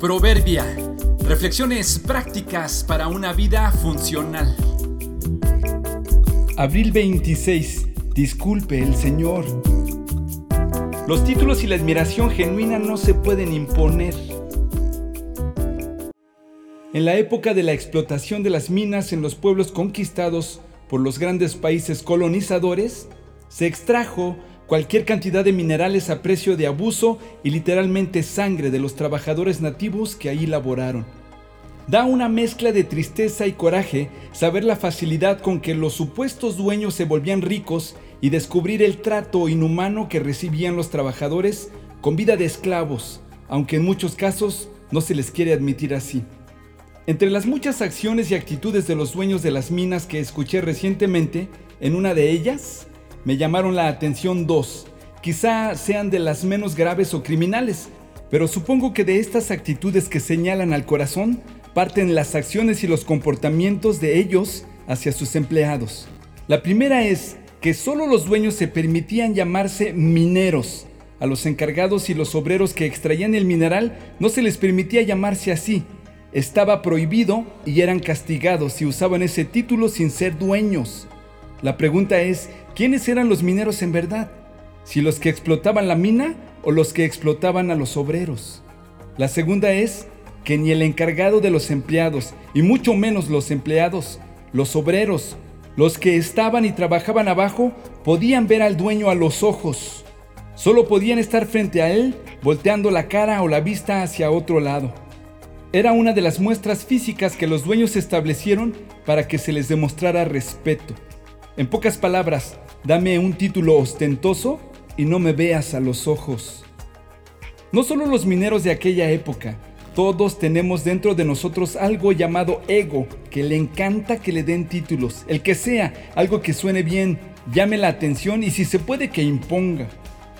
Proverbia. Reflexiones prácticas para una vida funcional. Abril 26. Disculpe el Señor. Los títulos y la admiración genuina no se pueden imponer. En la época de la explotación de las minas en los pueblos conquistados por los grandes países colonizadores, se extrajo cualquier cantidad de minerales a precio de abuso y literalmente sangre de los trabajadores nativos que ahí laboraron. Da una mezcla de tristeza y coraje saber la facilidad con que los supuestos dueños se volvían ricos y descubrir el trato inhumano que recibían los trabajadores con vida de esclavos, aunque en muchos casos no se les quiere admitir así. Entre las muchas acciones y actitudes de los dueños de las minas que escuché recientemente, en una de ellas me llamaron la atención dos. Quizá sean de las menos graves o criminales, pero supongo que de estas actitudes que señalan al corazón parten las acciones y los comportamientos de ellos hacia sus empleados. La primera es que solo los dueños se permitían llamarse mineros. A los encargados y los obreros que extraían el mineral no se les permitía llamarse así. Estaba prohibido y eran castigados si usaban ese título sin ser dueños. La pregunta es, ¿quiénes eran los mineros en verdad? ¿Si los que explotaban la mina o los que explotaban a los obreros? La segunda es que ni el encargado de los empleados, y mucho menos los empleados, los obreros, los que estaban y trabajaban abajo, podían ver al dueño a los ojos. Solo podían estar frente a él, volteando la cara o la vista hacia otro lado. Era una de las muestras físicas que los dueños establecieron para que se les demostrara respeto. En pocas palabras, dame un título ostentoso y no me veas a los ojos. No solo los mineros de aquella época, todos tenemos dentro de nosotros algo llamado ego, que le encanta que le den títulos, el que sea, algo que suene bien, llame la atención y si se puede que imponga.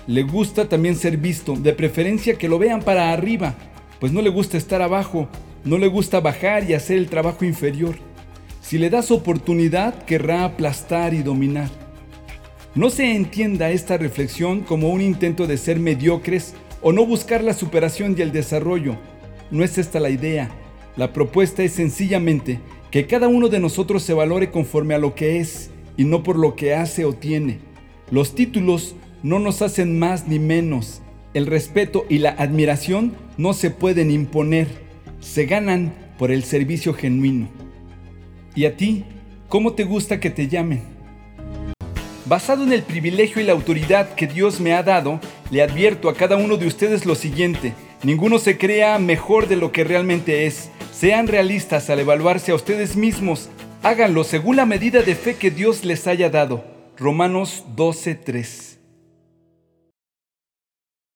Le gusta también ser visto, de preferencia que lo vean para arriba, pues no le gusta estar abajo, no le gusta bajar y hacer el trabajo inferior. Si le das oportunidad, querrá aplastar y dominar. No se entienda esta reflexión como un intento de ser mediocres o no buscar la superación y el desarrollo. No es esta la idea. La propuesta es sencillamente que cada uno de nosotros se valore conforme a lo que es y no por lo que hace o tiene. Los títulos no nos hacen más ni menos. El respeto y la admiración no se pueden imponer, se ganan por el servicio genuino. ¿Y a ti? ¿Cómo te gusta que te llamen? Basado en el privilegio y la autoridad que Dios me ha dado, le advierto a cada uno de ustedes lo siguiente. Ninguno se crea mejor de lo que realmente es. Sean realistas al evaluarse a ustedes mismos. Háganlo según la medida de fe que Dios les haya dado. Romanos 12:3